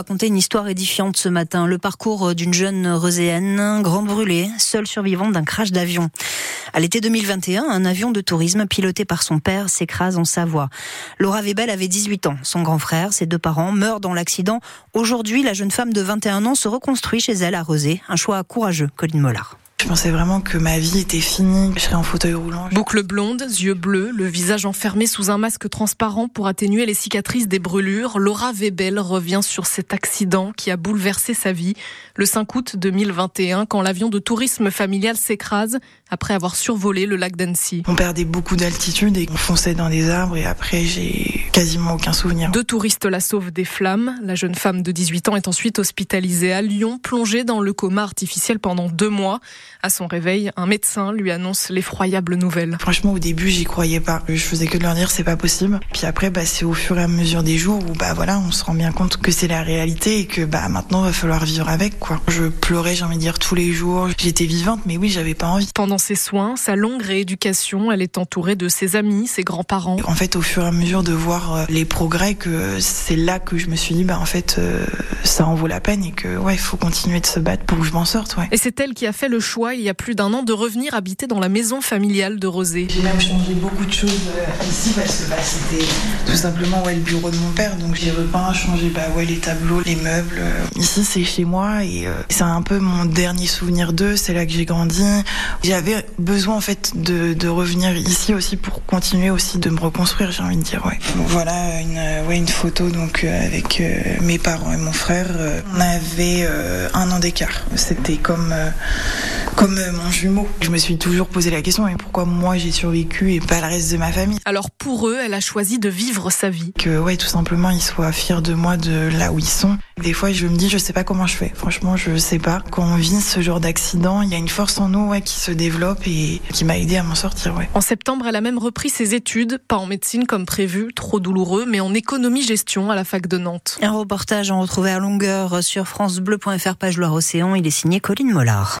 raconter une histoire édifiante ce matin. Le parcours d'une jeune roséenne, grande brûlée, seule survivante d'un crash d'avion. À l'été 2021, un avion de tourisme piloté par son père s'écrase en Savoie. Laura Webel avait 18 ans. Son grand frère, ses deux parents meurent dans l'accident. Aujourd'hui, la jeune femme de 21 ans se reconstruit chez elle à Rosé. Un choix courageux, Colline Mollard. Je pensais vraiment que ma vie était finie, je serais en fauteuil roulant. Boucle blonde, yeux bleus, le visage enfermé sous un masque transparent pour atténuer les cicatrices des brûlures, Laura Webel revient sur cet accident qui a bouleversé sa vie le 5 août 2021 quand l'avion de tourisme familial s'écrase après avoir survolé le lac d'Annecy. On perdait beaucoup d'altitude et on fonçait dans des arbres et après j'ai quasiment aucun souvenir. Deux touristes la sauvent des flammes. La jeune femme de 18 ans est ensuite hospitalisée à Lyon, plongée dans le coma artificiel pendant deux mois. À son réveil, un médecin lui annonce l'effroyable nouvelle. Franchement, au début, j'y croyais pas. Je faisais que de leur dire c'est pas possible. Puis après, bah, c'est au fur et à mesure des jours où bah voilà, on se rend bien compte que c'est la réalité et que bah maintenant, va falloir vivre avec quoi. Je pleurais, j'ai envie de dire tous les jours. J'étais vivante, mais oui, j'avais pas envie. Pendant ses soins, sa longue rééducation, elle est entourée de ses amis, ses grands-parents. En fait, au fur et à mesure de voir euh, les progrès, que c'est là que je me suis dit bah en fait, euh, ça en vaut la peine et que ouais, il faut continuer de se battre pour que je m'en sorte. Ouais. Et c'est elle qui a fait le choix il y a plus d'un an de revenir habiter dans la maison familiale de Rosé. J'ai même changé beaucoup de choses euh, ici parce que bah, c'était tout simplement ouais, le bureau de mon père. Donc j'ai repeint, changé bah, ouais, les tableaux, les meubles. Ici c'est chez moi et euh, c'est un peu mon dernier souvenir d'eux. C'est là que j'ai grandi. J'avais besoin en fait de, revenir ici aussi pour continuer aussi de me reconstruire. J'ai envie de dire ouais. Voilà une, ouais, une photo donc euh, avec mes parents et mon frère. on avait un an d'écart. C'était comme comme euh, mon jumeau. Je me suis toujours posé la question, mais pourquoi moi j'ai survécu et pas le reste de ma famille? Alors pour eux, elle a choisi de vivre sa vie. Que ouais, tout simplement, ils soient fiers de moi, de là où ils sont. Des fois, je me dis, je sais pas comment je fais. Franchement, je sais pas. Quand on vit ce genre d'accident, il y a une force en nous ouais, qui se développe et qui m'a aidé à m'en sortir. Ouais. En septembre, elle a même repris ses études, pas en médecine comme prévu, trop douloureux, mais en économie-gestion à la fac de Nantes. Un reportage en retrouvé à longueur sur francebleu.fr page Loire-Océan. Il est signé Colline Mollard.